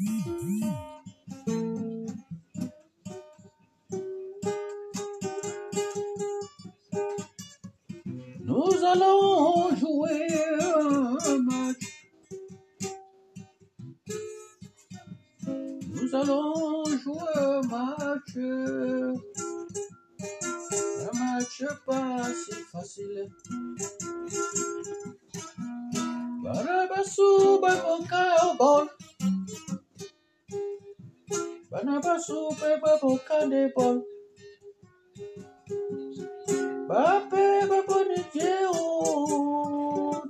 Nous allons jouer un match. Nous allons jouer un match. Un match pas si facile. bana baso mpe babokande bol bape baboni dieu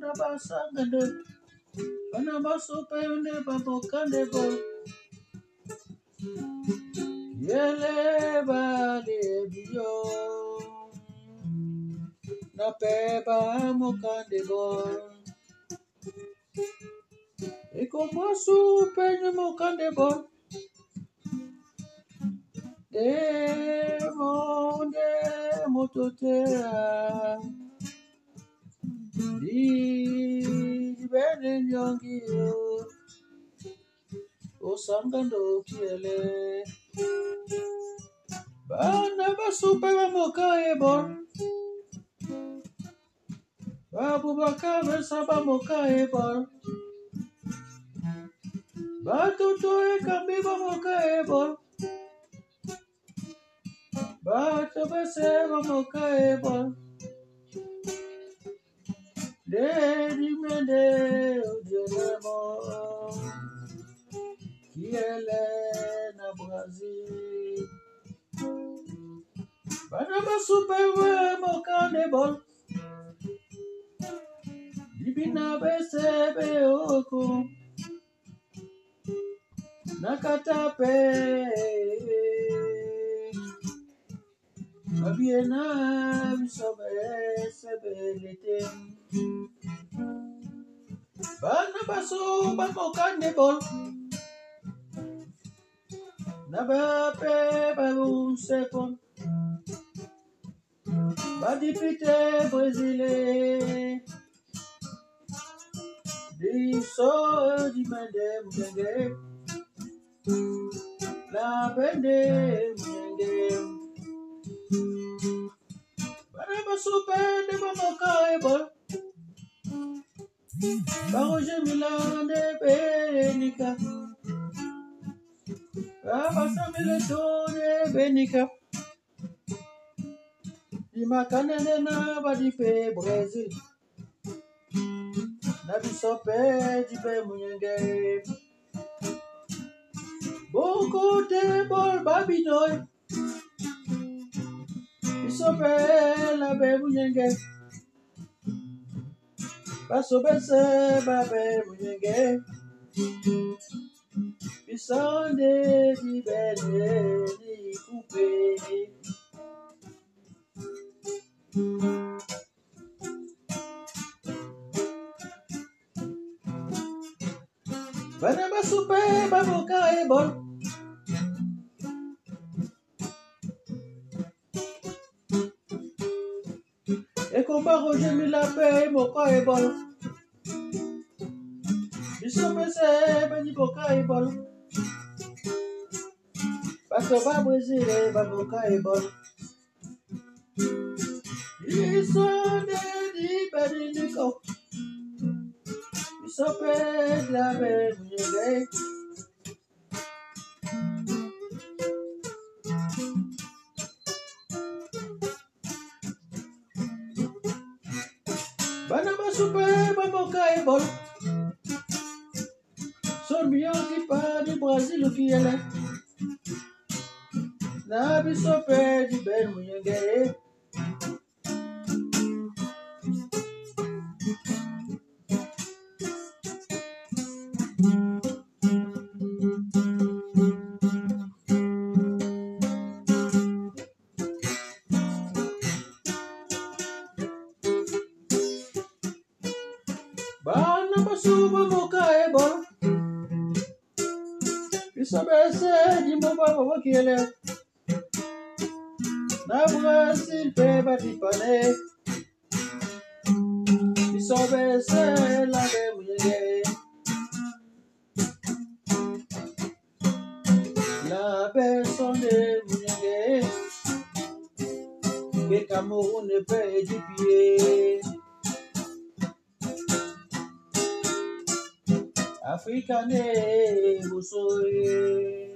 na basanga nde bana baso mpe nde babokande bol yele balebi yo na mpe bamokande bol ekomwasu mpe nye mokande bol Demonde mototea di bene nyongi osanga ndo kiele bana basupe bamoka ebon babubaka besa bamoka ebon batoto ekambi bamoka ebon bato bese bamoka ebon Lady Mende Ojelemo Kiele na Brazil. Bana basupe we mokane bol. Bibina bese be Abienam sabesabeletem. Bana baso Ba député brésilien, disso di mendem dengue, la bendem Bana baso pende bamokae bol Baroje milande benika. Abasa miletone benika. Dimakanene na badipe Brésil Na bisope dipe munyenge Boko te bol babinoy Bisope la be munyenge Baso bese babe munyenge Bisande di bene di coupe Bana basupe baboka e bon ekombango zemila mpe moko ebol biso mpese ebeni boka ebol bato ba brésile baboka ebol biso nde dibanindiko biso mpe dlabe munyele Banaba super, bamoka e bolo. Sorbiante para o Brasil o que ela é. Nabe sopé de Bermunhanguerê. bana basuba mukaebo bisomese jimbo baba bakiyele nabwasilpe batipane bisobese lambe munyege la personne munyege ke cameroun Africa ne busoye.